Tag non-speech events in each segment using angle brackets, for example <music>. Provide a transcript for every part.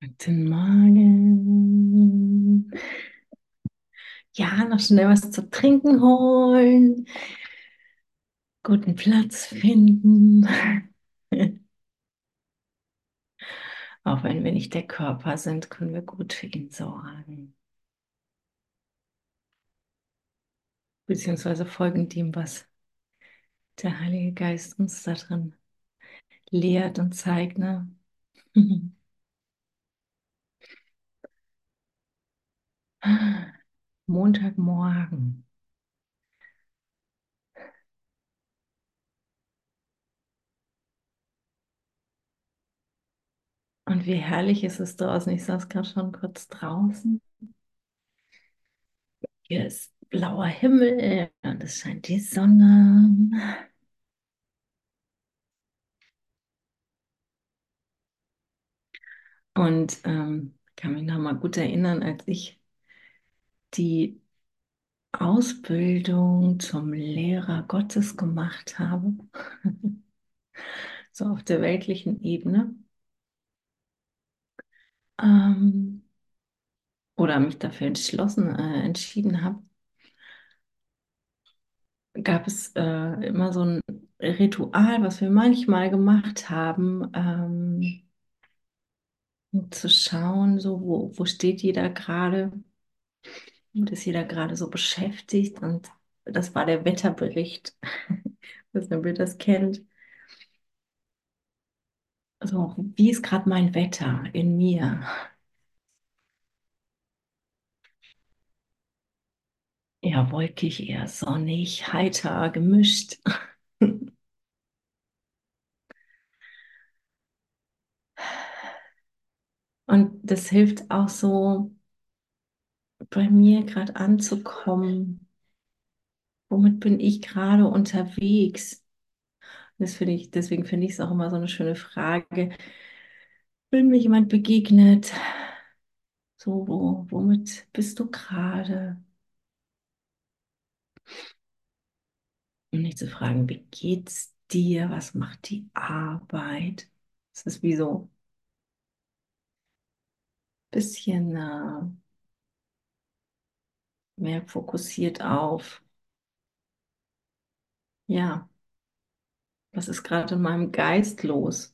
Guten Morgen. Ja, noch schnell was zu trinken holen, guten Platz finden. <laughs> Auch wenn wir nicht der Körper sind, können wir gut für ihn sorgen. Beziehungsweise folgen dem, was der Heilige Geist uns da drin lehrt und zeigt. Ne? <laughs> Montagmorgen. Und wie herrlich ist es draußen. Ich saß gerade schon kurz draußen. Hier ist blauer Himmel und es scheint die Sonne. Und ähm, kann mich noch mal gut erinnern, als ich die Ausbildung zum Lehrer Gottes gemacht habe, <laughs> so auf der weltlichen Ebene, ähm, oder mich dafür entschlossen, äh, entschieden habe, gab es äh, immer so ein Ritual, was wir manchmal gemacht haben, ähm, um zu schauen, so wo, wo steht jeder gerade, und ist jeder gerade so beschäftigt. Und das war der Wetterbericht. <laughs> Ob ihr das kennt. Also, wie ist gerade mein Wetter in mir? Eher wolkig, eher sonnig, heiter, gemischt. <laughs> Und das hilft auch so, bei mir gerade anzukommen. Womit bin ich gerade unterwegs? Das finde ich, deswegen finde ich es auch immer so eine schöne Frage. Wenn mir jemand begegnet, so, wo, womit bist du gerade? Und nicht zu fragen, wie geht's dir? Was macht die Arbeit? Es ist wie so ein bisschen äh, mehr fokussiert auf, ja, was ist gerade in meinem Geist los?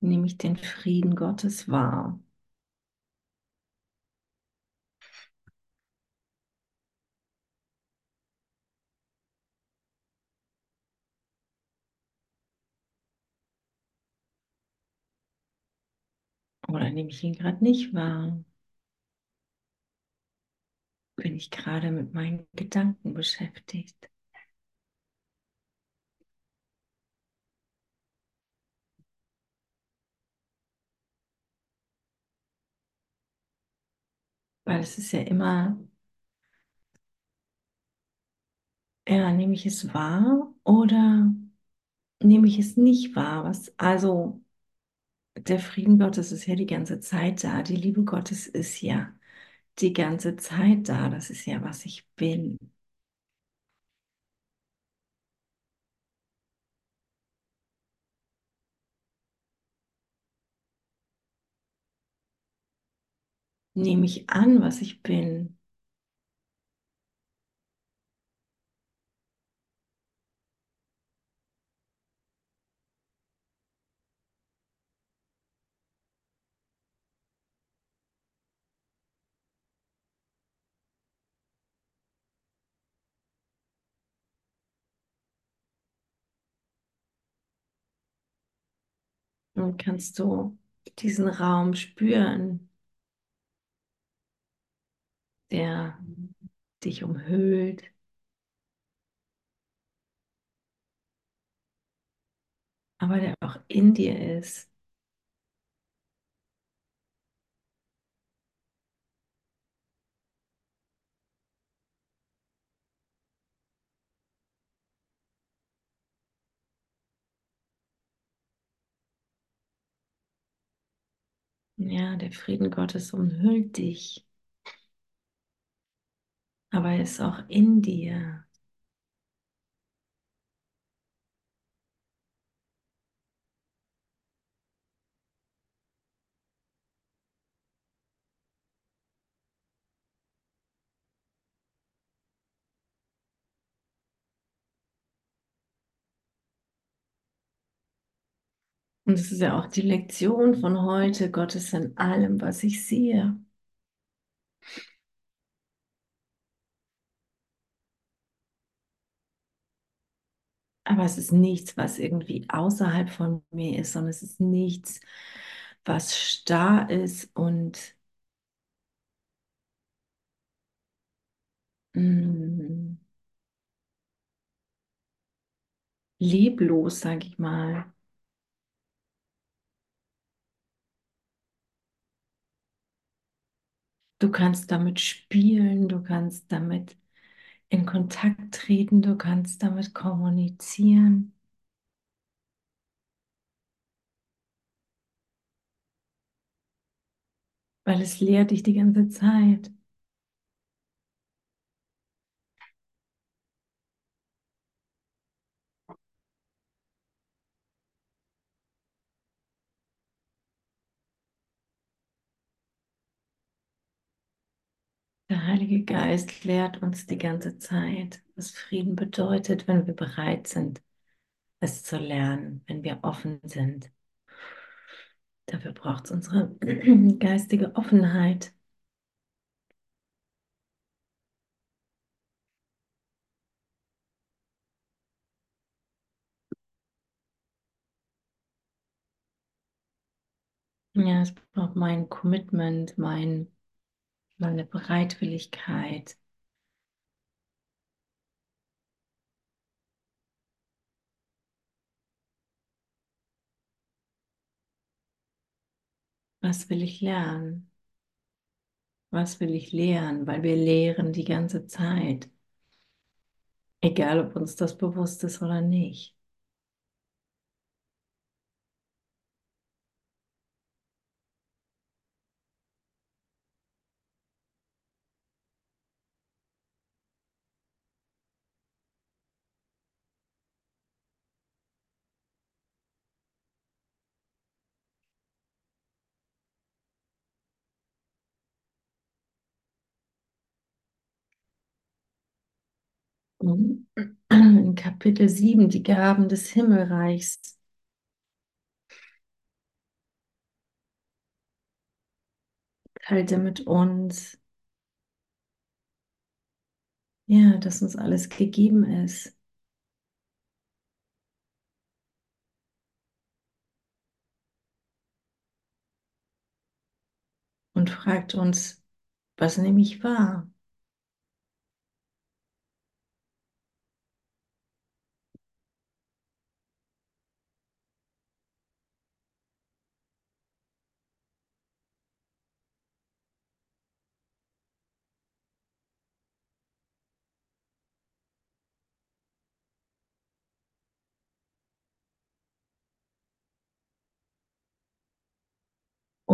Nehme ich den Frieden Gottes wahr? Oder nehme ich ihn gerade nicht wahr? Bin ich gerade mit meinen Gedanken beschäftigt? Weil es ist ja immer, ja, nehme ich es wahr oder nehme ich es nicht wahr? Was, also der Frieden Gottes ist ja die ganze Zeit da, die Liebe Gottes ist ja die ganze Zeit da, das ist ja, was ich bin. Nehme ich an, was ich bin? Und kannst du diesen Raum spüren, der dich umhüllt, aber der auch in dir ist. Ja, der Frieden Gottes umhüllt dich, aber er ist auch in dir. Und es ist ja auch die Lektion von heute, Gott ist in allem, was ich sehe. Aber es ist nichts, was irgendwie außerhalb von mir ist, sondern es ist nichts, was starr ist und mm, leblos, sage ich mal. Du kannst damit spielen, du kannst damit in Kontakt treten, du kannst damit kommunizieren, weil es lehrt dich die ganze Zeit. Der Heilige Geist lehrt uns die ganze Zeit, was Frieden bedeutet, wenn wir bereit sind, es zu lernen, wenn wir offen sind. Dafür braucht es unsere <clears throat> geistige Offenheit. Ja, es braucht mein Commitment, mein, meine Bereitwilligkeit. Was will ich lernen? Was will ich lehren? Weil wir lehren die ganze Zeit. Egal, ob uns das bewusst ist oder nicht. <clears throat> In Kapitel 7, die Gaben des Himmelreichs. Er mit uns, ja, dass uns alles gegeben ist. Und fragt uns, was nehme ich wahr?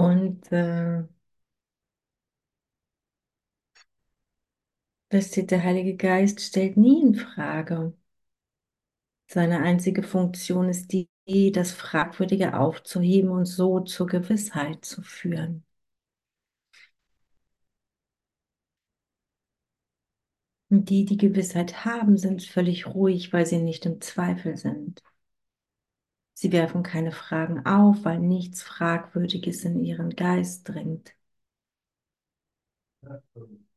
Und äh, wisst ihr, der Heilige Geist stellt nie in Frage. Seine einzige Funktion ist die, das Fragwürdige aufzuheben und so zur Gewissheit zu führen. Und die, die Gewissheit haben, sind völlig ruhig, weil sie nicht im Zweifel sind. Sie werfen keine Fragen auf, weil nichts Fragwürdiges in ihren Geist dringt.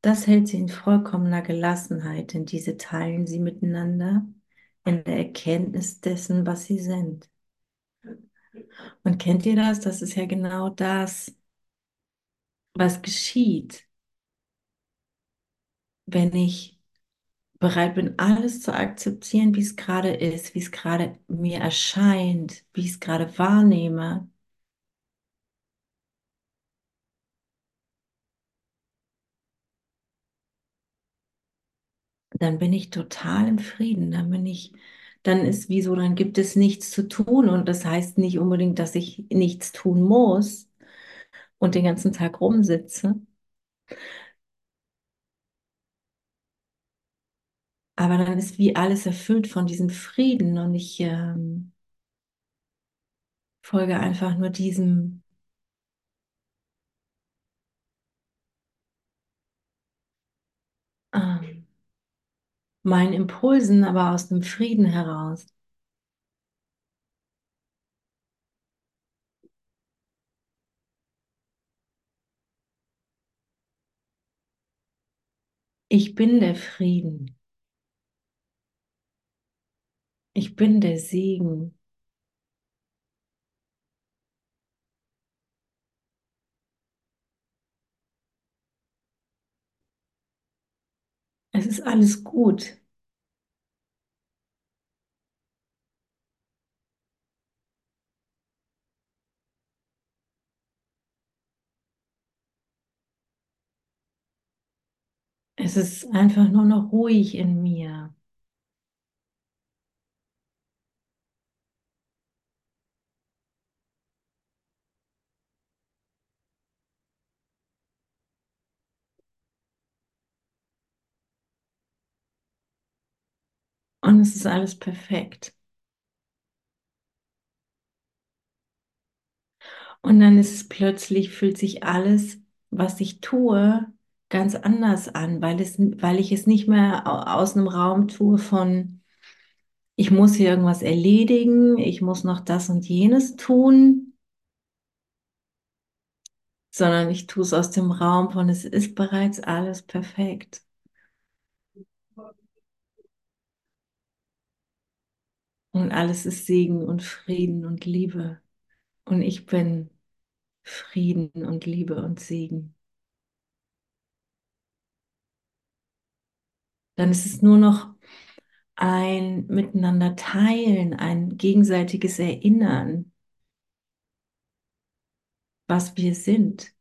Das hält sie in vollkommener Gelassenheit, denn diese teilen sie miteinander in der Erkenntnis dessen, was sie sind. Und kennt ihr das? Das ist ja genau das, was geschieht, wenn ich bereit bin, alles zu akzeptieren, wie es gerade ist, wie es gerade mir erscheint, wie ich es gerade wahrnehme. Dann bin ich total im Frieden, dann bin ich, dann ist wie so, dann gibt es nichts zu tun und das heißt nicht unbedingt, dass ich nichts tun muss und den ganzen Tag rumsitze. Aber dann ist wie alles erfüllt von diesem Frieden und ich ähm, folge einfach nur diesem ähm, meinen Impulsen, aber aus dem Frieden heraus. Ich bin der Frieden. Ich bin der Segen. Es ist alles gut. Es ist einfach nur noch ruhig in mir. Und es ist alles perfekt. Und dann ist es plötzlich, fühlt sich alles, was ich tue, ganz anders an, weil es, weil ich es nicht mehr au- aus einem Raum tue von, ich muss hier irgendwas erledigen, ich muss noch das und jenes tun, sondern ich tue es aus dem Raum von, es ist bereits alles perfekt. Und alles ist Segen und Frieden und Liebe. Und ich bin Frieden und Liebe und Segen. Dann ist es nur noch ein Miteinander teilen, ein gegenseitiges Erinnern, was wir sind.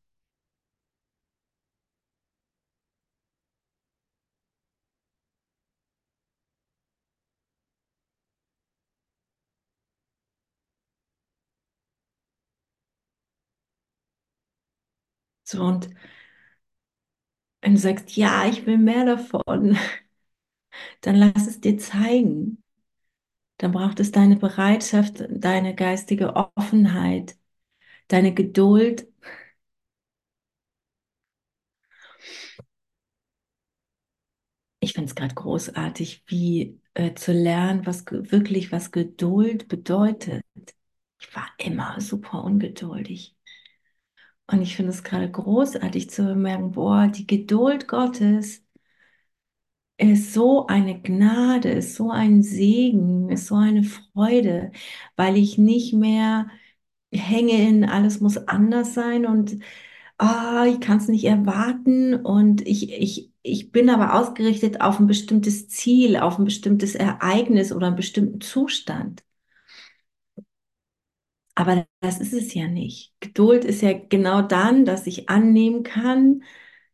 So, und wenn du sagst, ja, ich will mehr davon, <laughs> dann lass es dir zeigen. Dann braucht es deine Bereitschaft, deine geistige Offenheit, deine Geduld. Ich finde es gerade großartig, wie äh, zu lernen, was wirklich was Geduld bedeutet. Ich war immer super ungeduldig. Und ich finde es gerade großartig zu merken, boah, die Geduld Gottes ist so eine Gnade, ist so ein Segen, ist so eine Freude, weil ich nicht mehr hänge in, alles muss anders sein und ah, ich kann es nicht erwarten und ich, ich, ich bin aber ausgerichtet auf ein bestimmtes Ziel, auf ein bestimmtes Ereignis oder einen bestimmten Zustand. Aber das ist es ja nicht. Geduld ist ja genau dann, dass ich annehmen kann,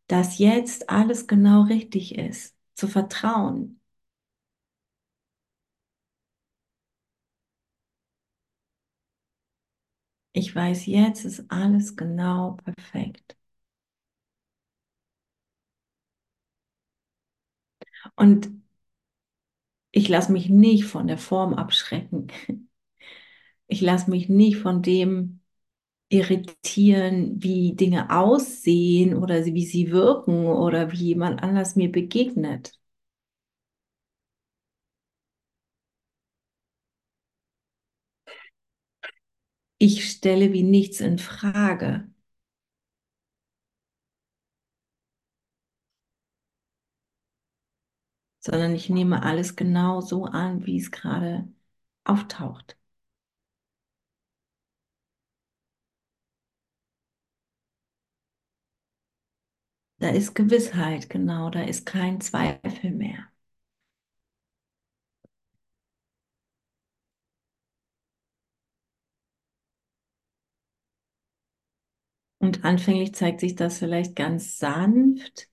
dass jetzt alles genau richtig ist. Zu vertrauen. Ich weiß, jetzt ist alles genau perfekt. Und ich lasse mich nicht von der Form abschrecken. Ich lasse mich nicht von dem irritieren, wie Dinge aussehen oder wie sie wirken oder wie jemand anders mir begegnet. Ich stelle wie nichts in Frage, sondern ich nehme alles genau so an, wie es gerade auftaucht. Da ist Gewissheit, genau, da ist kein Zweifel mehr. Und anfänglich zeigt sich das vielleicht ganz sanft.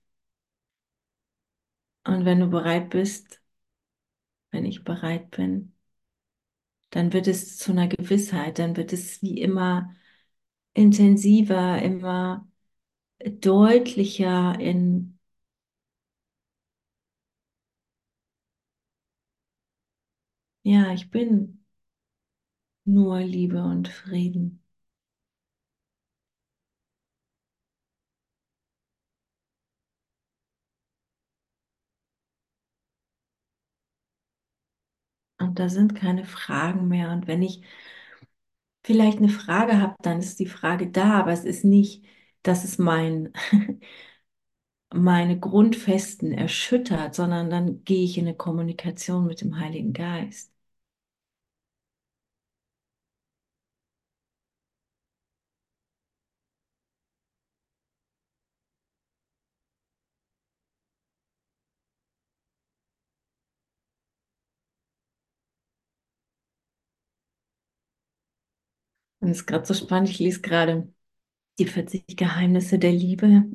Und wenn du bereit bist, wenn ich bereit bin, dann wird es zu einer Gewissheit, dann wird es wie immer intensiver, immer deutlicher in, ja, ich bin nur Liebe und Frieden. Und da sind keine Fragen mehr. Und wenn ich vielleicht eine Frage habe, dann ist die Frage da, aber es ist nicht, das ist mein <laughs> meine Grundfesten erschüttert, sondern dann gehe ich in eine Kommunikation mit dem Heiligen Geist. Und es ist gerade so spannend, ich lese gerade die 40 Geheimnisse der Liebe.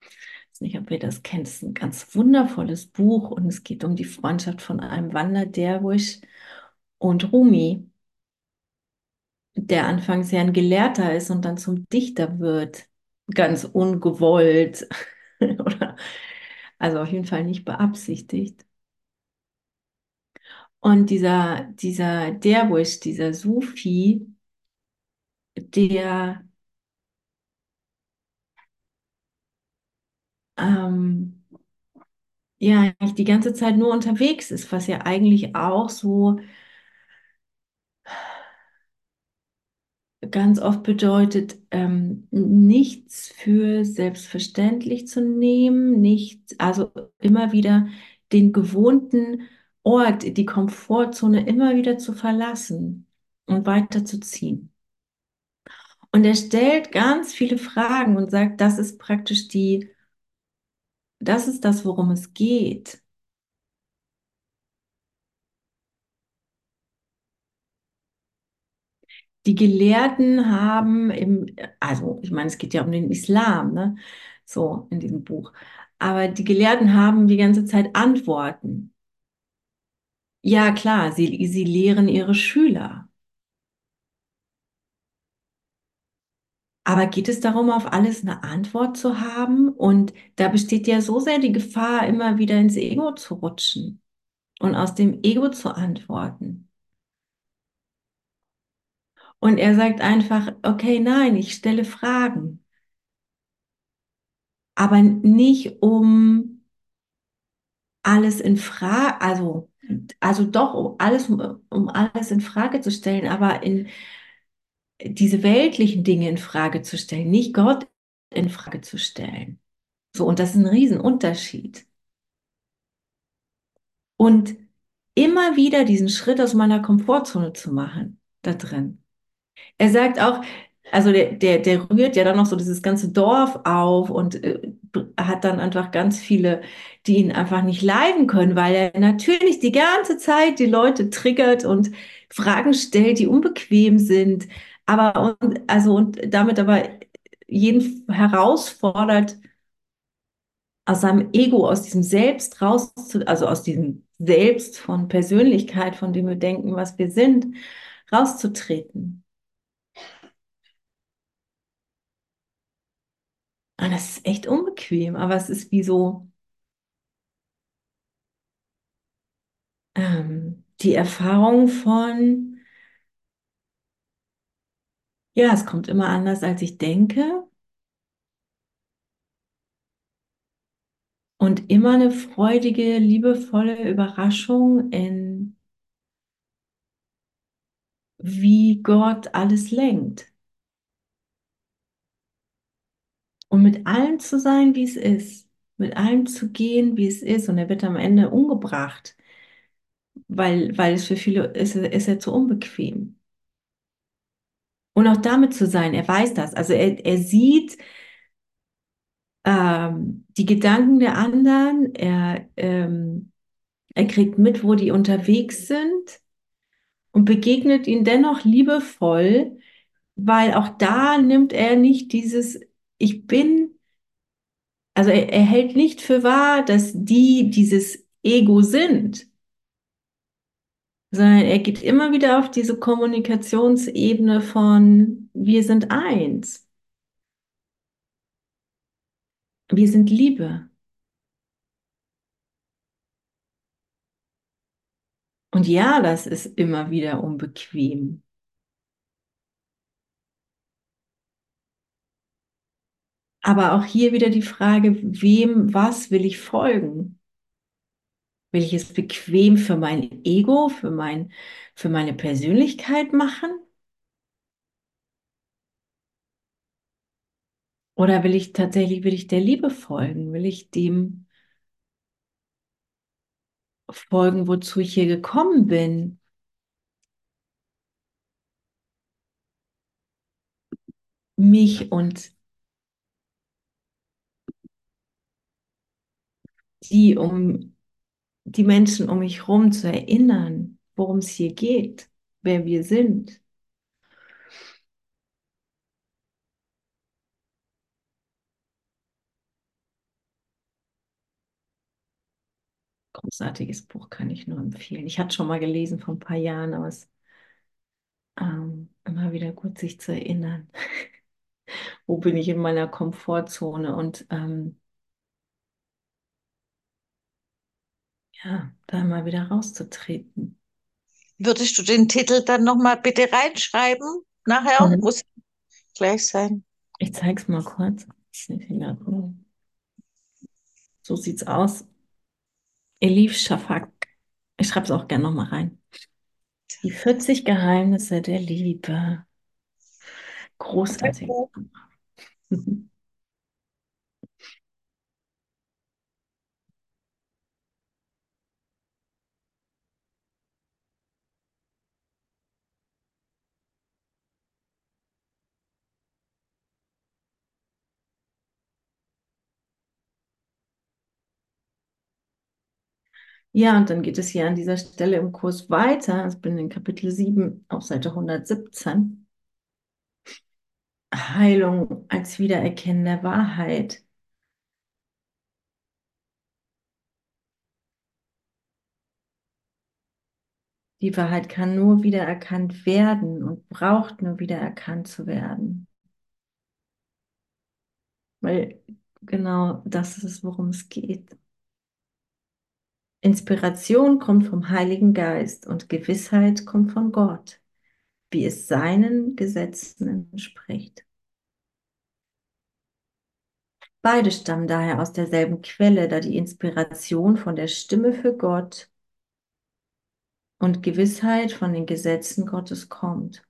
Ich weiß nicht, ob ihr das kennt. Es ist ein ganz wundervolles Buch und es geht um die Freundschaft von einem Wanderderwisch und Rumi, der anfangs ja ein Gelehrter ist und dann zum Dichter wird. Ganz ungewollt. <laughs> Also auf jeden Fall nicht beabsichtigt. Und dieser, dieser Derwisch, dieser Sufi, der ähm, ja eigentlich die ganze Zeit nur unterwegs ist, was ja eigentlich auch so ganz oft bedeutet, ähm, nichts für selbstverständlich zu nehmen, nichts, also immer wieder den gewohnten Ort, die Komfortzone immer wieder zu verlassen und weiterzuziehen. Und er stellt ganz viele Fragen und sagt, das ist praktisch die, das ist das, worum es geht. Die Gelehrten haben im, also ich meine, es geht ja um den Islam, ne? So in diesem Buch. Aber die Gelehrten haben die ganze Zeit Antworten. Ja, klar, sie, sie lehren ihre Schüler. Aber geht es darum, auf alles eine Antwort zu haben? Und da besteht ja so sehr die Gefahr, immer wieder ins Ego zu rutschen und aus dem Ego zu antworten. Und er sagt einfach, okay, nein, ich stelle Fragen. Aber nicht um alles in Frage, also, also doch um alles, um alles in Frage zu stellen, aber in diese weltlichen Dinge in Frage zu stellen, nicht Gott in Frage zu stellen. So, und das ist ein Riesenunterschied. Und immer wieder diesen Schritt aus meiner Komfortzone zu machen, da drin. Er sagt auch, also der, der, der rührt ja dann noch so dieses ganze Dorf auf und äh, hat dann einfach ganz viele, die ihn einfach nicht leiden können, weil er natürlich die ganze Zeit die Leute triggert und Fragen stellt, die unbequem sind, aber und, also und damit aber jeden herausfordert, aus seinem Ego, aus diesem Selbst raus, also aus diesem Selbst von Persönlichkeit, von dem wir denken, was wir sind, rauszutreten. Und das ist echt unbequem, aber es ist wie so ähm, die Erfahrung von, ja, es kommt immer anders, als ich denke. Und immer eine freudige, liebevolle Überraschung in wie Gott alles lenkt. Und mit allem zu sein, wie es ist. Mit allem zu gehen, wie es ist. Und er wird am Ende umgebracht, weil, weil es für viele ist, ist er zu unbequem. Und auch damit zu sein, er weiß das. Also er, er sieht ähm, die Gedanken der anderen, er, ähm, er kriegt mit, wo die unterwegs sind und begegnet ihnen dennoch liebevoll, weil auch da nimmt er nicht dieses Ich bin, also er, er hält nicht für wahr, dass die dieses Ego sind, sondern er geht immer wieder auf diese Kommunikationsebene von wir sind eins. Wir sind Liebe. Und ja, das ist immer wieder unbequem. Aber auch hier wieder die Frage, wem, was will ich folgen? Will ich es bequem für mein Ego, für mein, für meine Persönlichkeit machen? Oder will ich tatsächlich, will ich der Liebe folgen? Will ich dem folgen, wozu ich hier gekommen bin? Mich und die um die Menschen um mich herum zu erinnern, worum es hier geht, wer wir sind. Großartiges Buch kann ich nur empfehlen. Ich hatte schon mal gelesen vor ein paar Jahren, aber es ähm, immer wieder gut, sich zu erinnern. <laughs> Wo bin ich in meiner Komfortzone und ähm, ja, da mal wieder rauszutreten. Würdest du den Titel dann nochmal bitte reinschreiben? Nachher Mhm. muss gleich sein. Ich zeige es mal kurz. So sieht's aus. Elif Shafak. Ich schreibe es auch gerne nochmal rein. Die 40 Geheimnisse der Liebe. Großartig. <laughs> Ja, und dann geht es hier an dieser Stelle im Kurs weiter. Ich bin in Kapitel 7 auf Seite 117. Heilung als Wiedererkennen der Wahrheit. Die Wahrheit kann nur wiedererkannt werden und braucht nur wiedererkannt zu werden. Weil genau das ist es, worum es geht. Inspiration kommt vom Heiligen Geist und Gewissheit kommt von Gott, wie es seinen Gesetzen entspricht. Beide stammen daher aus derselben Quelle, da die Inspiration von der Stimme für Gott und Gewissheit von den Gesetzen Gottes kommt.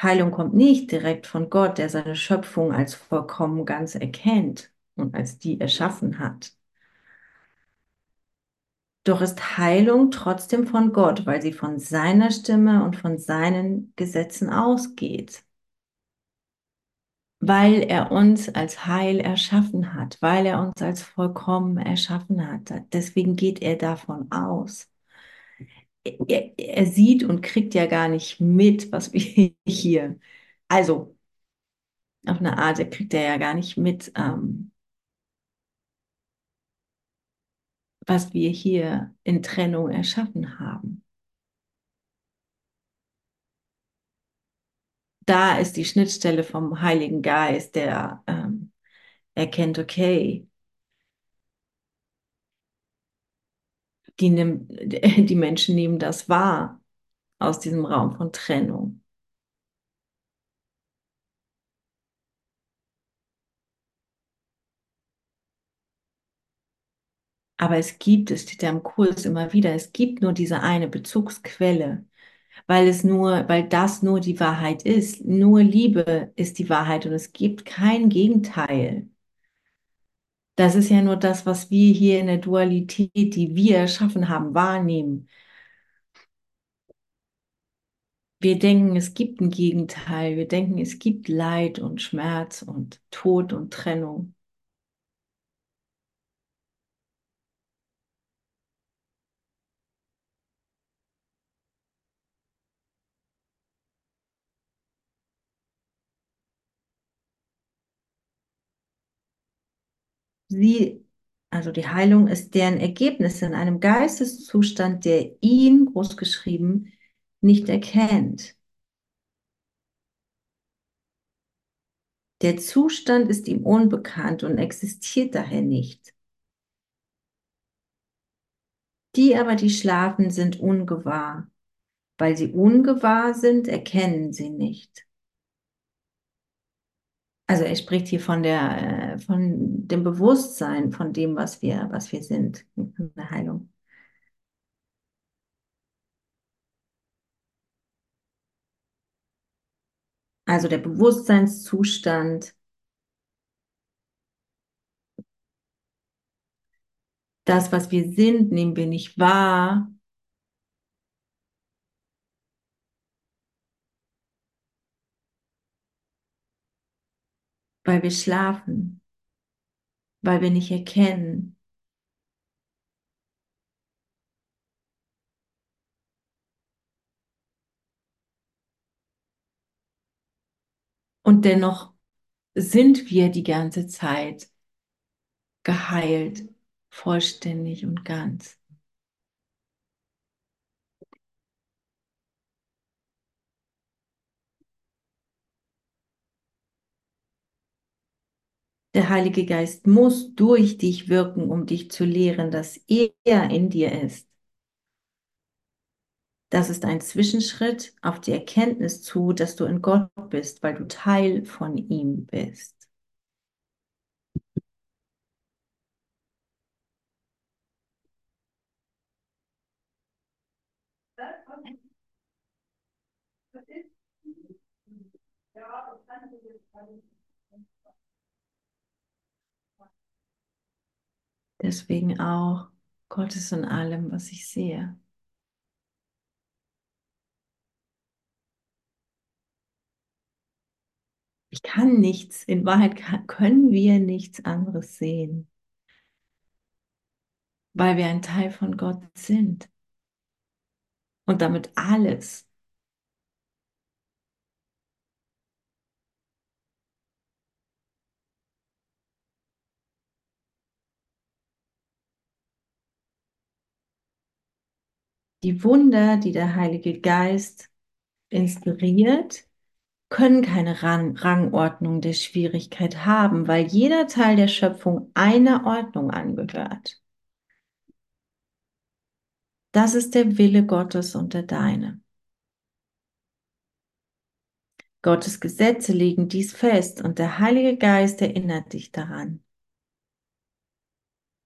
Heilung kommt nicht direkt von Gott, der seine Schöpfung als vollkommen ganz erkennt und als die erschaffen hat. Doch ist Heilung trotzdem von Gott, weil sie von seiner Stimme und von seinen Gesetzen ausgeht. Weil er uns als Heil erschaffen hat, weil er uns als vollkommen erschaffen hat. Deswegen geht er davon aus. Er, er sieht und kriegt ja gar nicht mit, was wir <laughs> hier. Also, auf eine Art, er kriegt er ja gar nicht mit, ähm, was wir hier in Trennung erschaffen haben. Da ist die Schnittstelle vom Heiligen Geist, der ähm, erkennt, okay, die, nimmt, <laughs> die Menschen nehmen das wahr aus diesem Raum von Trennung. Aber es gibt, es steht ja im Kurs immer wieder, es gibt nur diese eine Bezugsquelle, weil es nur, weil das nur die Wahrheit ist. Nur Liebe ist die Wahrheit und es gibt kein Gegenteil. Das ist ja nur das, was wir hier in der Dualität, die wir erschaffen haben, wahrnehmen. Wir denken, es gibt ein Gegenteil. Wir denken, es gibt Leid und Schmerz und Tod und Trennung. Sie, also die Heilung ist deren Ergebnis in einem Geisteszustand, der ihn, großgeschrieben, nicht erkennt. Der Zustand ist ihm unbekannt und existiert daher nicht. Die aber, die schlafen, sind ungewahr. Weil sie ungewahr sind, erkennen sie nicht. Also er spricht hier von der, äh, von dem Bewusstsein, von dem, was wir, was wir sind, in der Heilung. Also der Bewusstseinszustand, das, was wir sind, nehmen wir nicht wahr. Weil wir schlafen, weil wir nicht erkennen. Und dennoch sind wir die ganze Zeit geheilt, vollständig und ganz. Der Heilige Geist muss durch dich wirken, um dich zu lehren, dass er in dir ist. Das ist ein Zwischenschritt auf die Erkenntnis zu, dass du in Gott bist, weil du Teil von ihm bist. Deswegen auch, Gott ist in allem, was ich sehe. Ich kann nichts, in Wahrheit kann, können wir nichts anderes sehen, weil wir ein Teil von Gott sind und damit alles. Die Wunder, die der Heilige Geist inspiriert, können keine Rang Rangordnung der Schwierigkeit haben, weil jeder Teil der Schöpfung einer Ordnung angehört. Das ist der Wille Gottes und der deine. Gottes Gesetze legen dies fest und der Heilige Geist erinnert dich daran.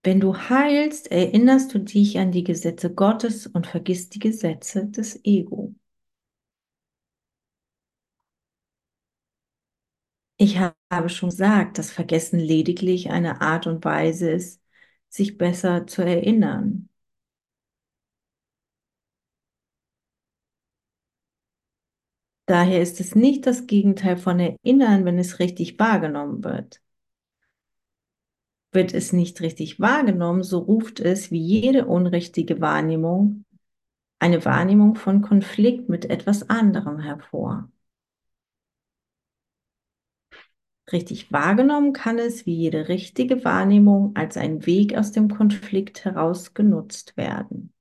Wenn du heilst, erinnerst du dich an die Gesetze Gottes und vergisst die Gesetze des Ego. Ich habe schon gesagt, dass Vergessen lediglich eine Art und Weise ist, sich besser zu erinnern. Daher ist es nicht das Gegenteil von Erinnern, wenn es richtig wahrgenommen wird. Wird es nicht richtig wahrgenommen, so ruft es wie jede unrichtige Wahrnehmung eine Wahrnehmung von Konflikt mit etwas anderem hervor. Richtig wahrgenommen kann es wie jede richtige Wahrnehmung als ein Weg aus dem Konflikt heraus genutzt werden.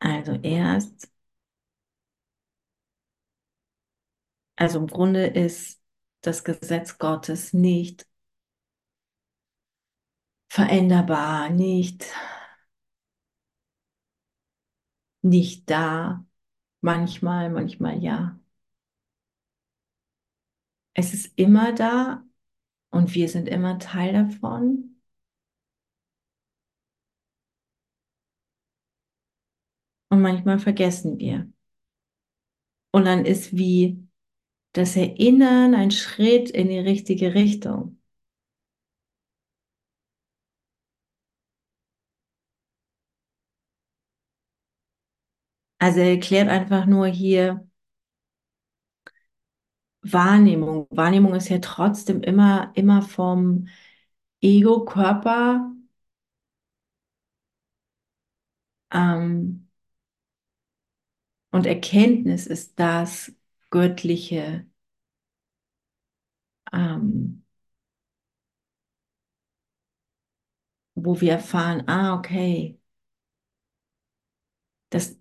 Also erst, also im Grunde ist das Gesetz Gottes nicht veränderbar, nicht, nicht da. Manchmal, manchmal ja. Es ist immer da und wir sind immer Teil davon. Und manchmal vergessen wir. Und dann ist wie das Erinnern ein Schritt in die richtige Richtung. Also er erklärt einfach nur hier Wahrnehmung. Wahrnehmung ist ja trotzdem immer, immer vom Ego-Körper ähm, und Erkenntnis ist das Göttliche. Ähm, wo wir erfahren, ah, okay, das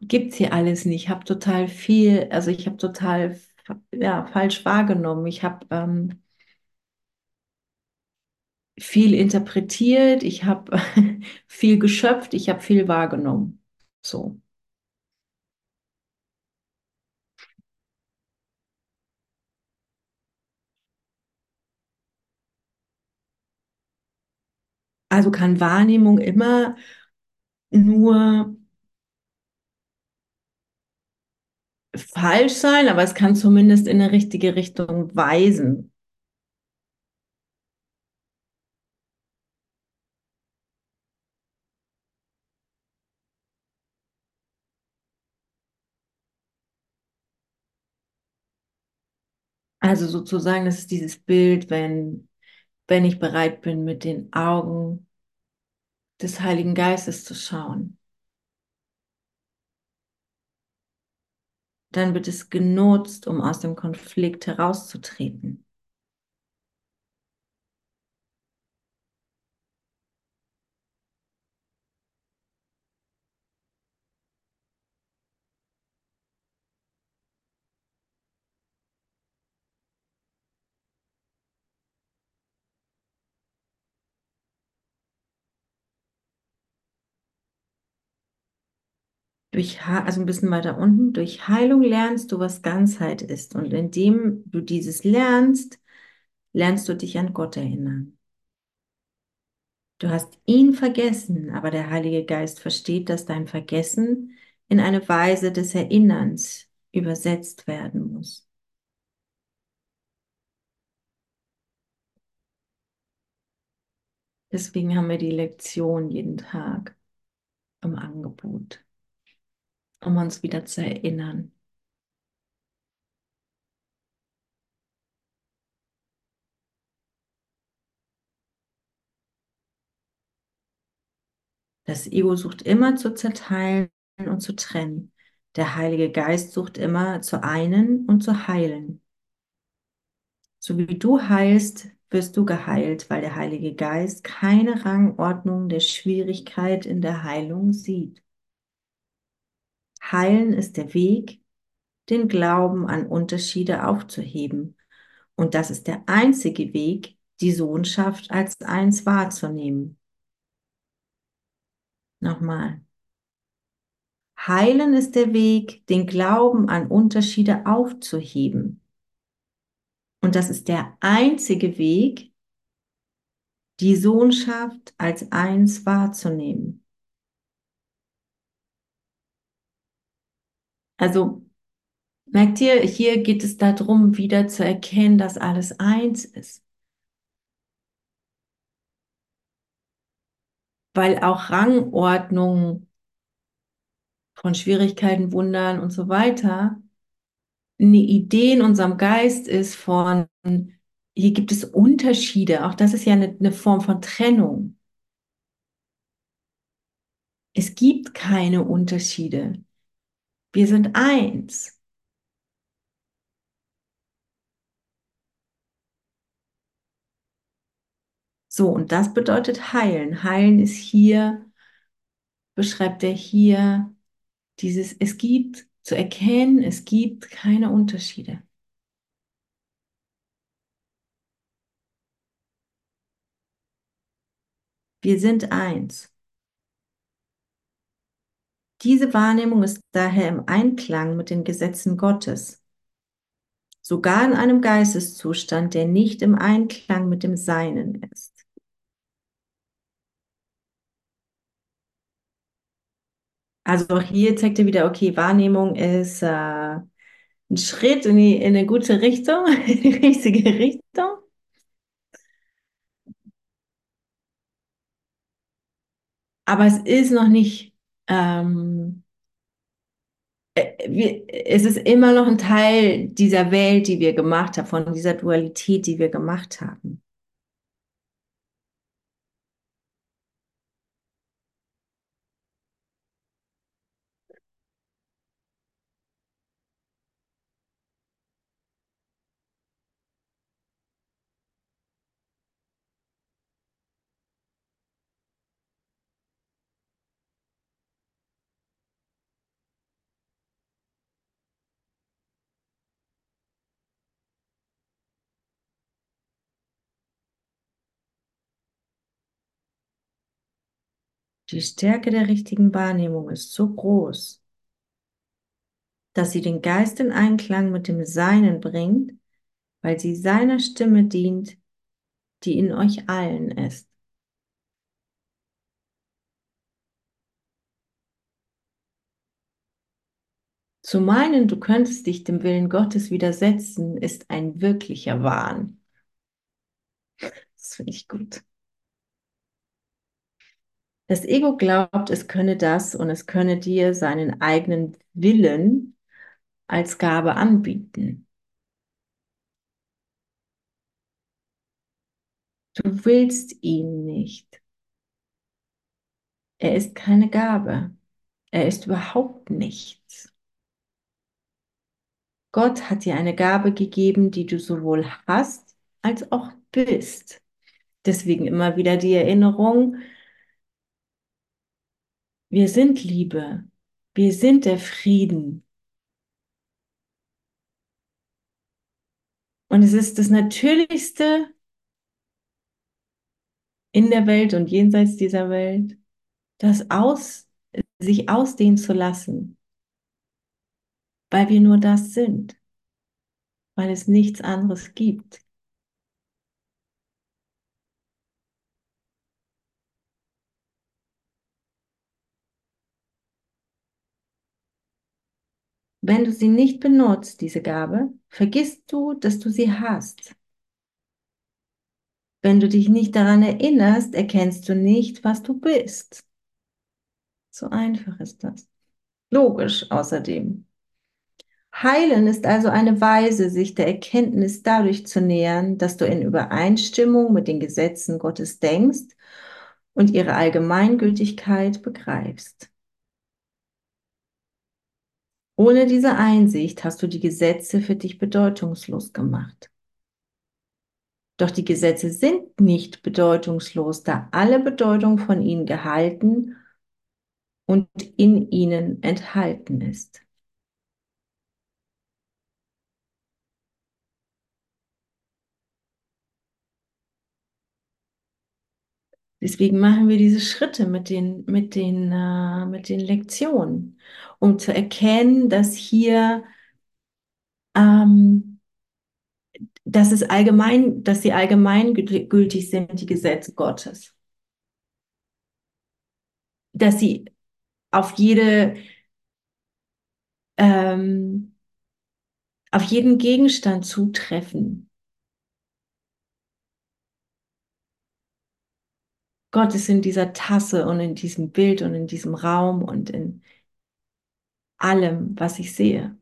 gibt's hier alles nicht. Ich habe total viel, also ich habe total ja, falsch wahrgenommen. Ich habe ähm, viel interpretiert, ich habe <laughs> viel geschöpft, ich habe viel wahrgenommen. So. Also kann Wahrnehmung immer nur falsch sein, aber es kann zumindest in eine richtige Richtung weisen. Also sozusagen, das ist dieses Bild, wenn, wenn ich bereit bin, mit den Augen des Heiligen Geistes zu schauen, dann wird es genutzt, um aus dem Konflikt herauszutreten. Durch, also ein bisschen weiter unten, durch Heilung lernst du, was Ganzheit ist. Und indem du dieses lernst, lernst du dich an Gott erinnern. Du hast ihn vergessen, aber der Heilige Geist versteht, dass dein Vergessen in eine Weise des Erinnerns übersetzt werden muss. Deswegen haben wir die Lektion jeden Tag im Angebot, um uns wieder zu erinnern. Das Ego sucht immer zu zerteilen und zu trennen. Der Heilige Geist sucht immer zu einen und zu heilen. So wie du heilst, wirst du geheilt, weil der Heilige Geist keine Rangordnung der Schwierigkeit in der Heilung sieht. Heilen ist der Weg, den Glauben an Unterschiede aufzuheben. Und das ist der einzige Weg, die Sohnschaft als eins wahrzunehmen. Nochmal. Heilen ist der Weg, den Glauben an Unterschiede aufzuheben. Und das ist der einzige Weg, die Sohnschaft als eins wahrzunehmen. Also merkt ihr, hier geht es darum, wieder zu erkennen, dass alles eins ist. Weil auch Rangordnung von Schwierigkeiten, Wundern und so weiter eine Idee in unserem Geist ist von, hier gibt es Unterschiede. Auch das ist ja eine, eine Form von Trennung. Es gibt keine Unterschiede. Wir sind eins. So, und das bedeutet heilen. Heilen ist hier, beschreibt er hier, dieses, es gibt zu erkennen, es gibt keine Unterschiede. Wir sind eins. Diese Wahrnehmung ist daher im Einklang mit den Gesetzen Gottes. Sogar in einem Geisteszustand, der nicht im Einklang mit dem Seinen ist. Also auch hier zeigt er wieder, okay, Wahrnehmung ist äh, ein Schritt in, die, in eine gute Richtung, <laughs> in die richtige Richtung. Aber es ist noch nicht, ähm, äh, es ist immer noch ein Teil dieser Welt, die wir gemacht haben, von dieser Dualität, die wir gemacht haben. Die Stärke der richtigen Wahrnehmung ist so groß, dass sie den Geist in Einklang mit dem Seinen bringt, weil sie seiner Stimme dient, die in euch allen ist. Zu meinen, du könntest dich dem Willen Gottes widersetzen, ist ein wirklicher Wahn. Das finde ich gut. Das Ego glaubt, es könne das und es könne dir seinen eigenen Willen als Gabe anbieten. Du willst ihn nicht. Er ist keine Gabe. Er ist überhaupt nichts. Gott hat dir eine Gabe gegeben, die du sowohl hast als auch bist. Deswegen immer wieder die Erinnerung, wir sind Liebe, wir sind der Frieden. Und es ist das Natürlichste in der Welt und jenseits dieser Welt, das aus, sich ausdehnen zu lassen, weil wir nur das sind, weil es nichts anderes gibt. Wenn du sie nicht benutzt, diese Gabe, vergisst du, dass du sie hast. Wenn du dich nicht daran erinnerst, erkennst du nicht, was du bist. So einfach ist das. Logisch außerdem. Heilen ist also eine Weise, sich der Erkenntnis dadurch zu nähern, dass du in Übereinstimmung mit den Gesetzen Gottes denkst und ihre Allgemeingültigkeit begreifst. Ohne diese Einsicht hast du die Gesetze für dich bedeutungslos gemacht. Doch die Gesetze sind nicht bedeutungslos, da alle Bedeutung von ihnen gehalten und in ihnen enthalten ist. Deswegen machen wir diese Schritte mit den, mit den, äh, mit den Lektionen, um zu erkennen, dass hier, ähm, dass es allgemein, dass sie allgemeingültig sind, die Gesetze Gottes. Dass sie auf jede, ähm, auf jeden Gegenstand zutreffen. Gott ist in dieser Tasse und in diesem Bild und in diesem Raum und in allem, was ich sehe.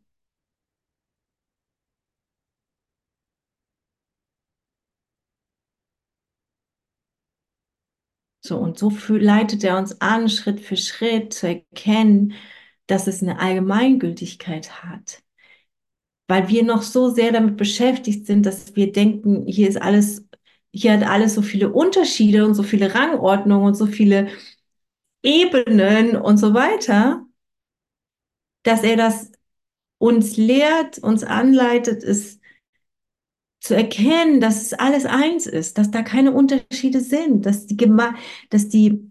So, und so leitet er uns an, Schritt für Schritt zu erkennen, dass es eine Allgemeingültigkeit hat. Weil wir noch so sehr damit beschäftigt sind, dass wir denken, hier ist alles, hier hat alles so viele Unterschiede und so viele Rangordnungen und so viele Ebenen und so weiter, dass er das uns lehrt, uns anleitet, es zu erkennen, dass es alles eins ist, dass da keine Unterschiede sind, dass die, dass die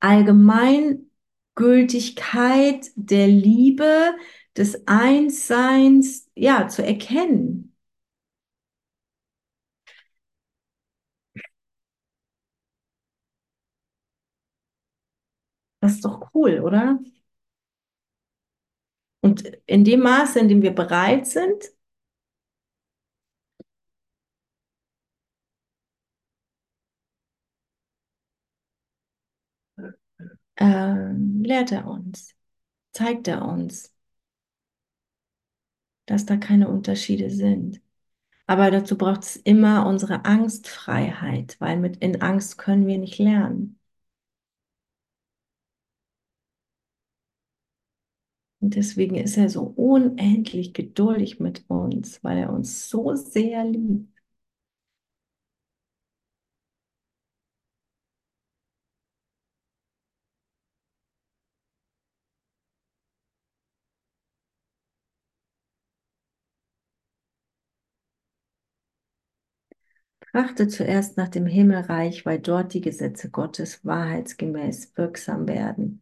Allgemeingültigkeit der Liebe, des Einsseins, ja, zu erkennen. Das ist doch cool, oder? Und in dem Maße, in dem wir bereit sind, ähm, lehrt er uns, zeigt er uns, dass da keine Unterschiede sind. Aber dazu braucht es immer unsere Angstfreiheit, weil mit in Angst können wir nicht lernen. Und deswegen ist er so unendlich geduldig mit uns, weil er uns so sehr liebt. Trachte zuerst nach dem Himmelreich, weil dort die Gesetze Gottes wahrheitsgemäß wirksam werden.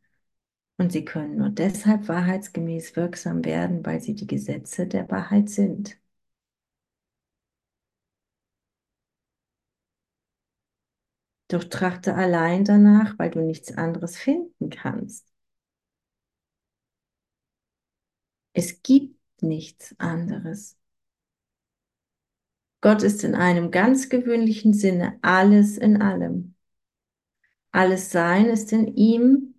Und sie können nur deshalb wahrheitsgemäß wirksam werden, weil sie die Gesetze der Wahrheit sind. Doch trachte allein danach, weil du nichts anderes finden kannst. Es gibt nichts anderes. Gott ist in einem ganz gewöhnlichen Sinne alles in allem. Alles Sein ist in ihm,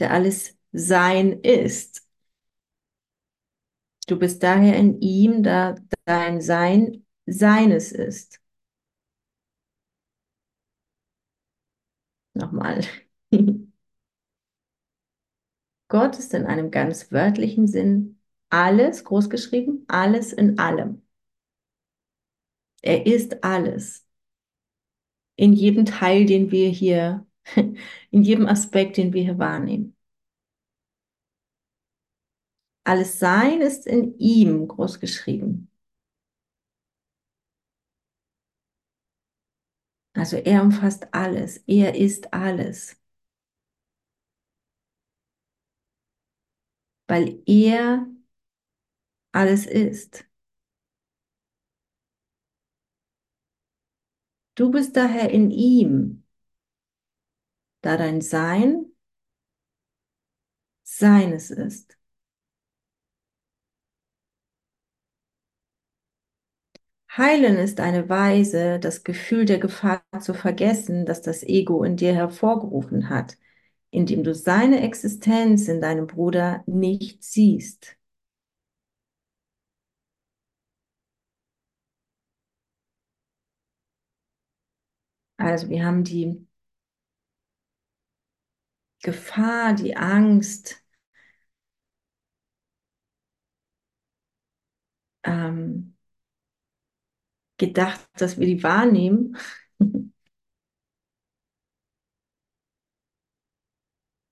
der alles Sein ist. Du bist daher in ihm, da dein Sein Seines ist. Nochmal. <laughs> Gott ist in einem ganz wörtlichen Sinn alles, großgeschrieben, alles in allem. Er ist alles. In jedem Teil, den wir hier, <laughs> in jedem Aspekt, den wir hier wahrnehmen. Alles Sein ist in ihm großgeschrieben. Also er umfasst alles. Er ist alles. Weil er alles ist. Du bist daher in ihm, da dein Sein seines ist. Heilen ist eine Weise, das Gefühl der Gefahr zu vergessen, das das Ego in dir hervorgerufen hat, indem du seine Existenz in deinem Bruder nicht siehst. Also wir haben die Gefahr, die Angst, ähm, gedacht, dass wir die wahrnehmen. <laughs>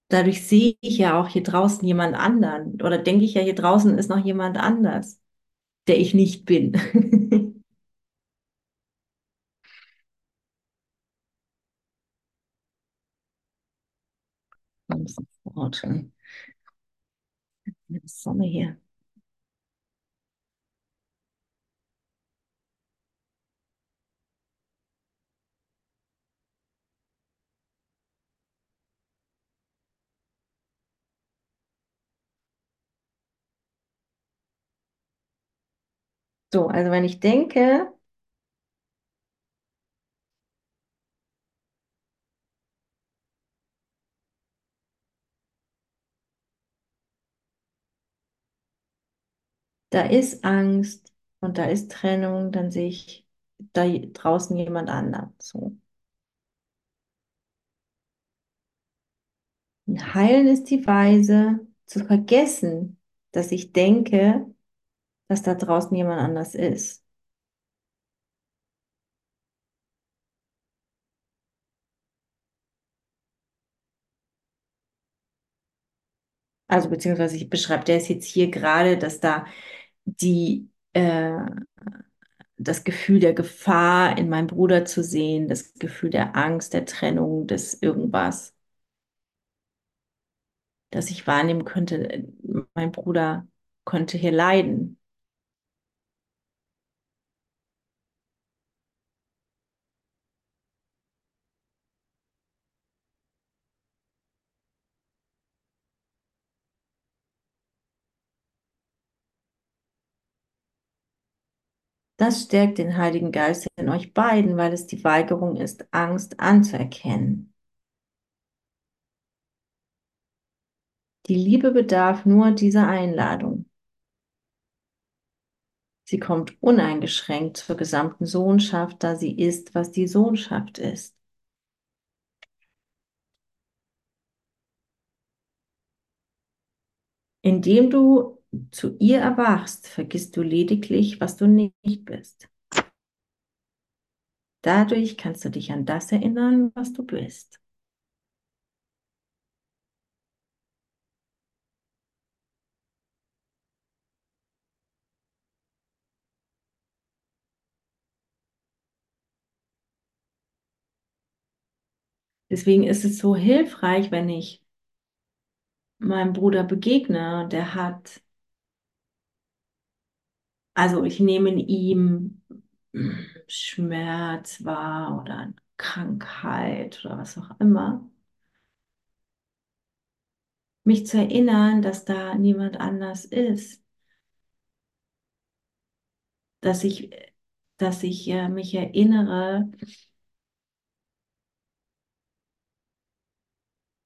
Dadurch sehe ich ja auch hier draußen jemand anderen oder denke ich ja, hier draußen ist noch jemand anders, der ich nicht bin. <laughs> Sofort. Sonne hier. So, also wenn ich denke, da ist Angst und da ist Trennung, dann sehe ich da draußen jemand anderen. So. Und heilen ist die Weise zu vergessen, dass ich denke, dass da draußen jemand anders ist. Also beziehungsweise ich beschreibe der ist jetzt hier gerade, dass da die äh, das Gefühl der Gefahr in meinem Bruder zu sehen, das Gefühl der Angst, der Trennung, des irgendwas, dass ich wahrnehmen könnte, mein Bruder könnte hier leiden. Das stärkt den Heiligen Geist in euch beiden, weil es die Weigerung ist, Angst anzuerkennen. Die Liebe bedarf nur dieser Einladung. Sie kommt uneingeschränkt zur gesamten Sohnschaft, da sie ist, was die Sohnschaft ist. Indem du zu ihr erwachst, vergisst du lediglich, was du nicht bist. Dadurch kannst du dich an das erinnern, was du bist. Deswegen ist es so hilfreich, wenn ich meinem Bruder begegne, der hat, also ich nehme in ihm Schmerz wahr oder Krankheit oder was auch immer. mich zu erinnern, dass da niemand anders ist, dass ich, dass ich äh, mich erinnere,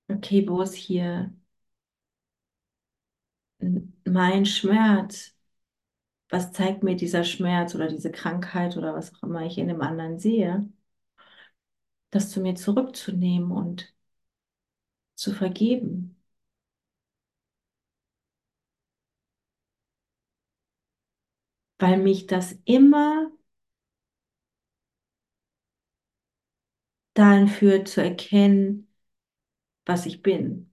okay, wo ist hier mein Schmerz? Was zeigt mir dieser Schmerz oder diese Krankheit oder was auch immer ich in dem anderen sehe? Das zu mir zurückzunehmen und zu vergeben. Weil mich das immer dahin führt zu erkennen, was ich bin.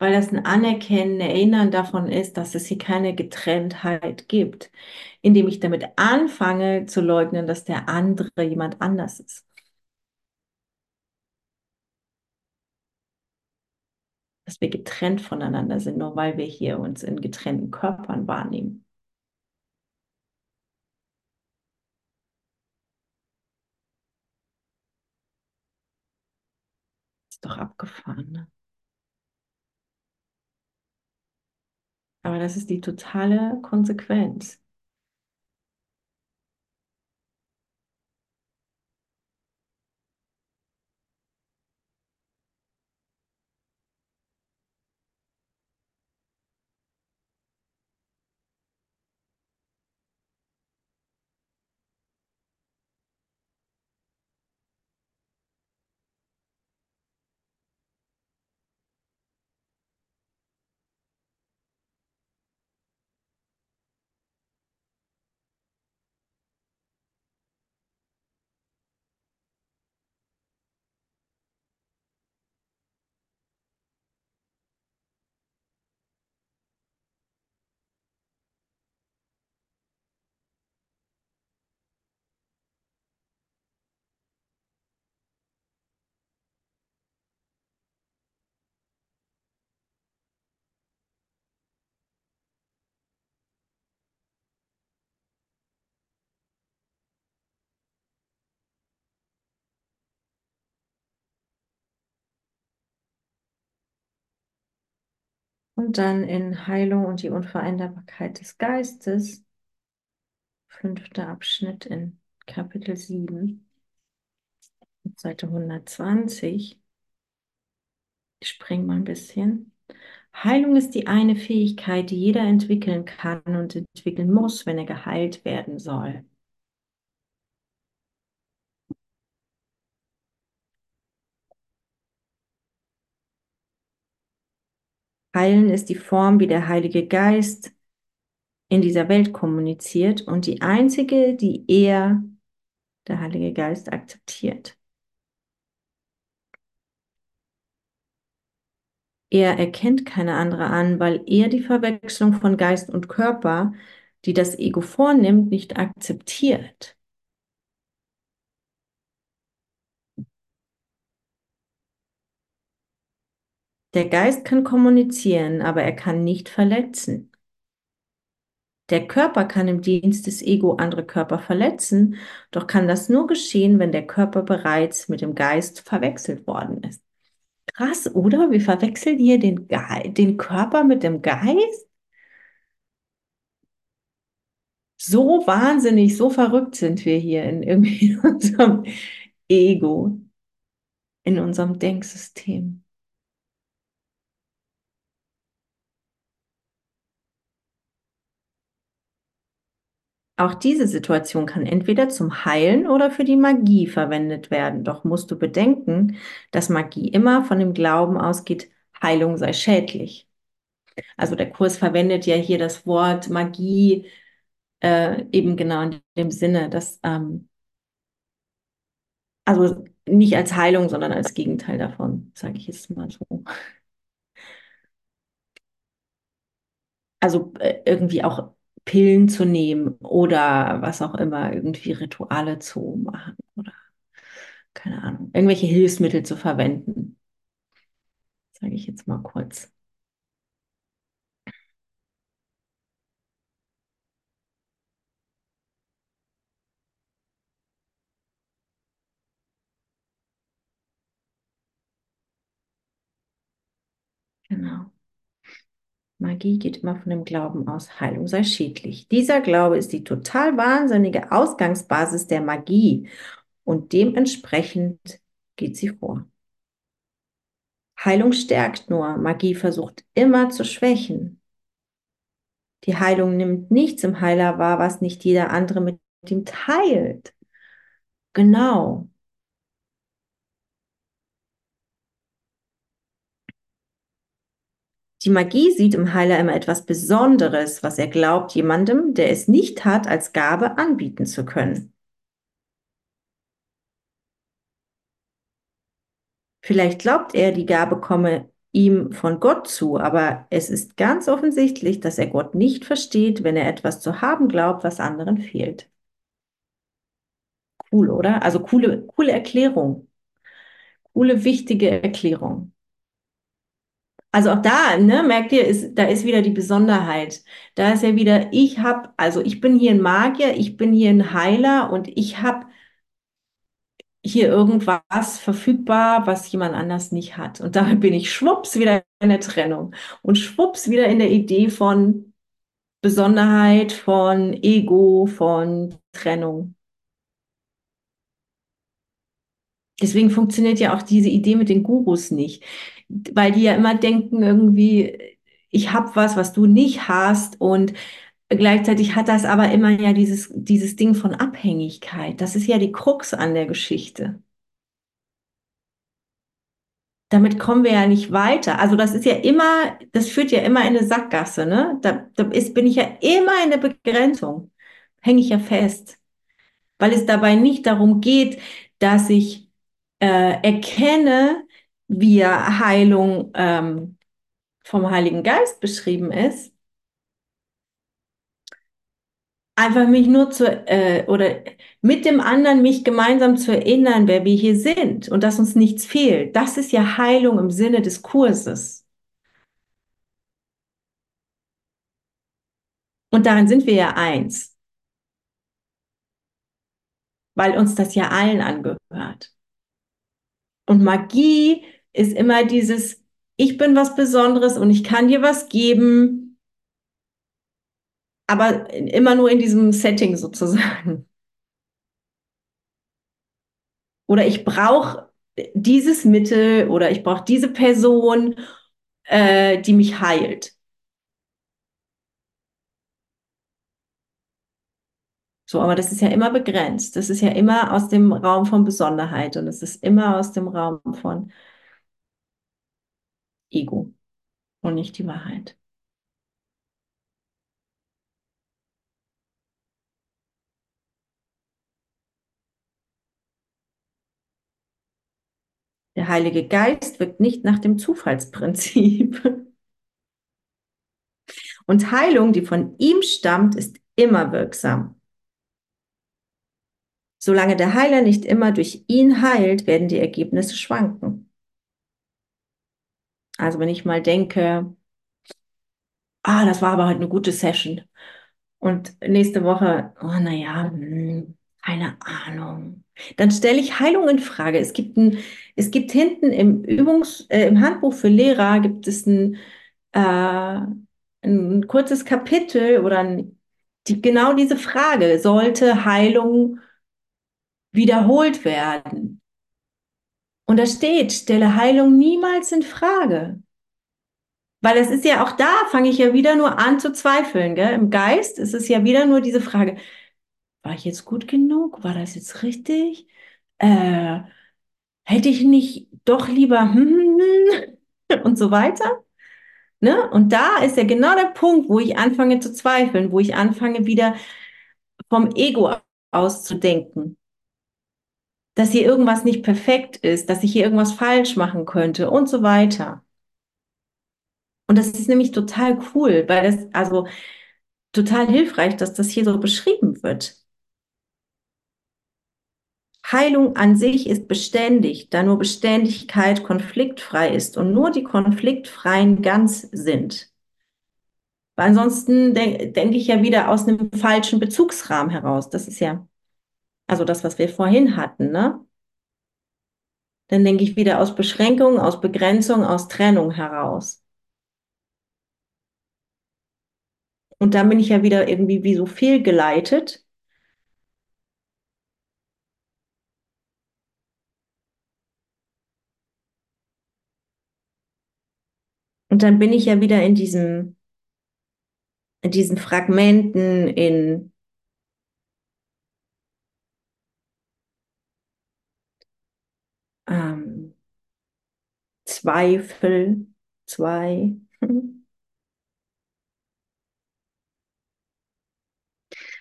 Weil das ein Anerkennen, Erinnern davon ist, dass es hier keine Getrenntheit gibt, indem ich damit anfange zu leugnen, dass der andere jemand anders ist. Dass wir getrennt voneinander sind, nur weil wir hier uns in getrennten Körpern wahrnehmen. Ist doch abgefahren, ne? Aber das ist die totale Konsequenz. Und dann in Heilung und die Unveränderbarkeit des Geistes, fünfter Abschnitt in Kapitel 7, Seite 120. Ich springe mal ein bisschen. Heilung ist die eine Fähigkeit, die jeder entwickeln kann und entwickeln muss, wenn er geheilt werden soll. Heilen ist die Form, wie der Heilige Geist in dieser Welt kommuniziert und die einzige, die er, der Heilige Geist, akzeptiert. Er erkennt keine andere an, weil er die Verwechslung von Geist und Körper, die das Ego vornimmt, nicht akzeptiert. Der Geist kann kommunizieren, aber er kann nicht verletzen. Der Körper kann im Dienst des Ego andere Körper verletzen, doch kann das nur geschehen, wenn der Körper bereits mit dem Geist verwechselt worden ist. Krass, oder? Wir verwechseln hier den, Ge den Körper mit dem Geist? So wahnsinnig, so verrückt sind wir hier in irgendwie in <laughs> unserem Ego, in unserem Denksystem. Auch diese Situation kann entweder zum Heilen oder für die Magie verwendet werden. Doch musst du bedenken, dass Magie immer von dem Glauben ausgeht, Heilung sei schädlich. Also der Kurs verwendet ja hier das Wort Magie äh, eben genau in dem Sinne, dass ähm, also nicht als Heilung, sondern als Gegenteil davon, sage ich jetzt mal so. Also äh, irgendwie auch Pillen zu nehmen oder was auch immer, irgendwie Rituale zu machen oder keine Ahnung, irgendwelche Hilfsmittel zu verwenden. Sage ich jetzt mal kurz. Genau. Magie geht immer von dem Glauben aus, Heilung sei schädlich. Dieser Glaube ist die total wahnsinnige Ausgangsbasis der Magie und dementsprechend geht sie vor. Heilung stärkt nur, Magie versucht immer zu schwächen. Die Heilung nimmt nichts im Heiler wahr, was nicht jeder andere mit ihm teilt. Genau. Die Magie sieht im Heiler immer etwas Besonderes, was er glaubt, jemandem, der es nicht hat, als Gabe anbieten zu können. Vielleicht glaubt er, die Gabe komme ihm von Gott zu, aber es ist ganz offensichtlich, dass er Gott nicht versteht, wenn er etwas zu haben glaubt, was anderen fehlt. Cool, oder? Also coole, coole Erklärung. Coole, wichtige Erklärung. Also auch da, ne, merkt ihr, ist, da ist wieder die Besonderheit. Da ist ja wieder, ich habe, also ich bin hier ein Magier, ich bin hier ein Heiler und ich habe hier irgendwas verfügbar, was jemand anders nicht hat. Und damit bin ich schwupps wieder in der Trennung und schwupps wieder in der Idee von Besonderheit, von Ego, von Trennung. Deswegen funktioniert ja auch diese Idee mit den Gurus nicht, weil die ja immer denken irgendwie, ich habe was, was du nicht hast und gleichzeitig hat das aber immer ja dieses, dieses Ding von Abhängigkeit. Das ist ja die Krux an der Geschichte. Damit kommen wir ja nicht weiter. Also das ist ja immer, das führt ja immer in eine Sackgasse, ne? Da, da ist, bin ich ja immer in der Begrenzung. Hänge ich ja fest. Weil es dabei nicht darum geht, dass ich äh, erkenne, wie Heilung ähm, vom Heiligen Geist beschrieben ist, einfach mich nur zu, äh, oder mit dem anderen mich gemeinsam zu erinnern, wer wir hier sind und dass uns nichts fehlt. Das ist ja Heilung im Sinne des Kurses. Und darin sind wir ja eins, weil uns das ja allen angehört. Und Magie ist immer dieses, ich bin was Besonderes und ich kann dir was geben, aber immer nur in diesem Setting sozusagen. Oder ich brauche dieses Mittel oder ich brauche diese Person, äh, die mich heilt. So, aber das ist ja immer begrenzt. Das ist ja immer aus dem Raum von Besonderheit und es ist immer aus dem Raum von Ego und nicht die Wahrheit. Der Heilige Geist wirkt nicht nach dem Zufallsprinzip. <laughs> Und Heilung, die von ihm stammt, ist immer wirksam. Solange der Heiler nicht immer durch ihn heilt, werden die Ergebnisse schwanken. Also wenn ich mal denke, ah, das war aber heute eine gute Session. Und nächste Woche, oh naja, hm, keine Ahnung. Dann stelle ich Heilung in Frage. Es gibt ein, es gibt hinten im Übungs, äh, im Handbuch für Lehrer gibt es ein, äh, ein kurzes Kapitel oder ein, die, genau diese Frage, sollte Heilung wiederholt werden? Und da steht, stelle Heilung niemals in Frage. Weil es ist ja auch da, fange ich ja wieder nur an zu zweifeln. Gell? Im Geist ist es ja wieder nur diese Frage, war ich jetzt gut genug? War das jetzt richtig? Äh, hätte ich nicht doch lieber <laughs> und so weiter? Ne? Und da ist ja genau der Punkt, wo ich anfange zu zweifeln, wo ich anfange wieder vom Ego auszudenken. Dass hier irgendwas nicht perfekt ist, dass ich hier irgendwas falsch machen könnte und so weiter. Und das ist nämlich total cool, weil das, also total hilfreich, dass das hier so beschrieben wird. Heilung an sich ist beständig, da nur Beständigkeit konfliktfrei ist und nur die konfliktfreien ganz sind. Weil ansonsten de denke ich ja wieder aus einem falschen Bezugsrahmen heraus. Das ist ja also das, was wir vorhin hatten, ne? Dann denke ich wieder aus Beschränkung, aus Begrenzung, aus Trennung heraus. Und dann bin ich ja wieder irgendwie wie so fehlgeleitet. Und dann bin ich ja wieder in diesem, in diesen Fragmenten, in Zweifel, zwei.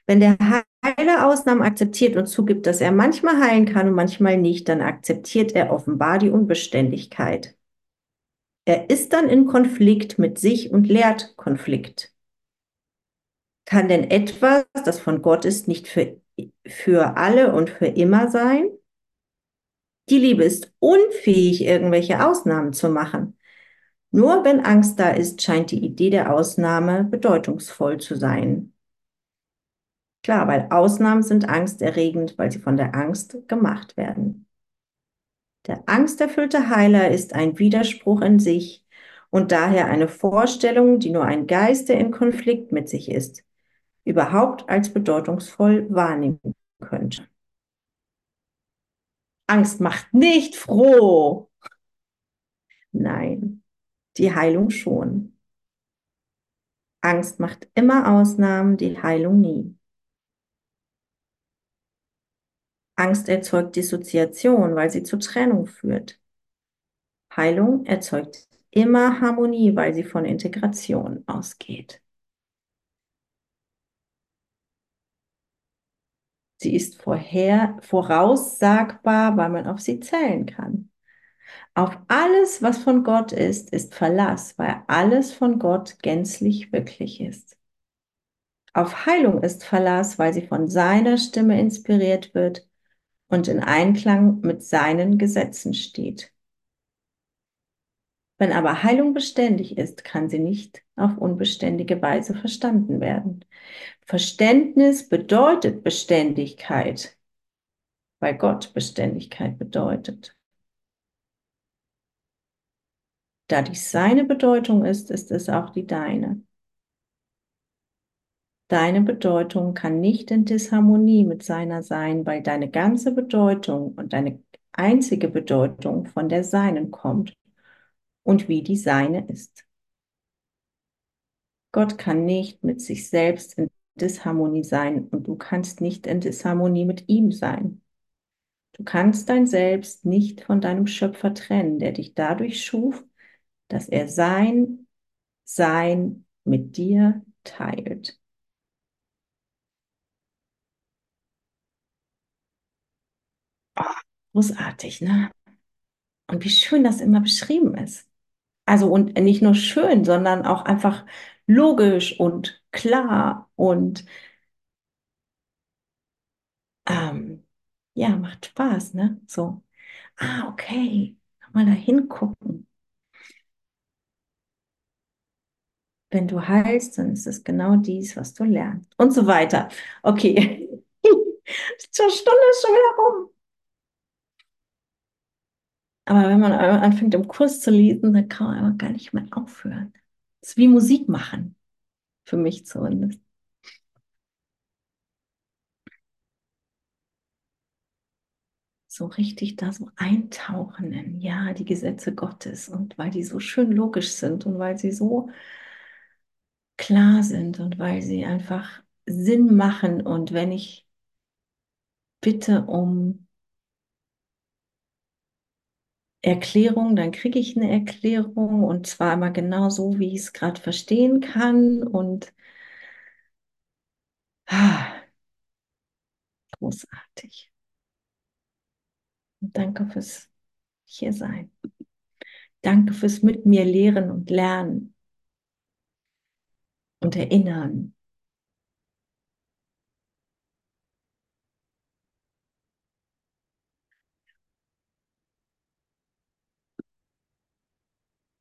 Wenn der Heiler Ausnahmen akzeptiert und zugibt, dass er manchmal heilen kann und manchmal nicht, dann akzeptiert er offenbar die Unbeständigkeit. Er ist dann in Konflikt mit sich und lehrt Konflikt. Kann denn etwas, das von Gott ist, nicht für, für alle und für immer sein? Die Liebe ist unfähig, irgendwelche Ausnahmen zu machen. Nur wenn Angst da ist, scheint die Idee der Ausnahme bedeutungsvoll zu sein. Klar, weil Ausnahmen sind angsterregend, weil sie von der Angst gemacht werden. Der angsterfüllte Heiler ist ein Widerspruch in sich und daher eine Vorstellung, die nur ein Geist, der in Konflikt mit sich ist, überhaupt als bedeutungsvoll wahrnehmen könnte. Angst macht nicht froh. Nein, die Heilung schon. Angst macht immer Ausnahmen, die Heilung nie. Angst erzeugt Dissoziation, weil sie zur Trennung führt. Heilung erzeugt immer Harmonie, weil sie von Integration ausgeht. Sie ist vorher, voraussagbar, weil man auf sie zählen kann. Auf alles, was von Gott ist, ist Verlass, weil alles von Gott gänzlich wirklich ist. Auf Heilung ist Verlass, weil sie von seiner Stimme inspiriert wird und in Einklang mit seinen Gesetzen steht. Wenn aber Heilung beständig ist, kann sie nicht auf unbeständige Weise verstanden werden. Verständnis bedeutet Beständigkeit, weil Gott Beständigkeit bedeutet. Da dies seine Bedeutung ist, ist es auch die deine. Deine Bedeutung kann nicht in Disharmonie mit seiner sein, weil deine ganze Bedeutung und deine einzige Bedeutung von der seinen kommt und wie die seine ist. Gott kann nicht mit sich selbst in Disharmonie sein und du kannst nicht in Disharmonie mit ihm sein. Du kannst dein Selbst nicht von deinem Schöpfer trennen, der dich dadurch schuf, dass er sein Sein mit dir teilt. Oh, großartig, ne? Und wie schön das immer beschrieben ist. Also und nicht nur schön, sondern auch einfach logisch und klar und ähm, ja, macht Spaß, ne? So, ah, okay, mal da hingucken. Wenn du heilst, dann ist es genau dies, was du lernst. Und so weiter. Okay. <laughs> Die Stunde ist schon wieder rum. Aber wenn man anfängt, im Kurs zu lesen, dann kann man einfach gar nicht mehr aufhören. Das ist wie Musik machen. Für mich zumindest. So richtig da so eintauchen in, ja, die Gesetze Gottes und weil die so schön logisch sind und weil sie so klar sind und weil sie einfach Sinn machen und wenn ich bitte um Erklärung, dann kriege ich eine Erklärung und zwar immer genau so, wie ich es gerade verstehen kann und ah, großartig. Und danke fürs hier sein. Danke fürs mit mir lehren und lernen und erinnern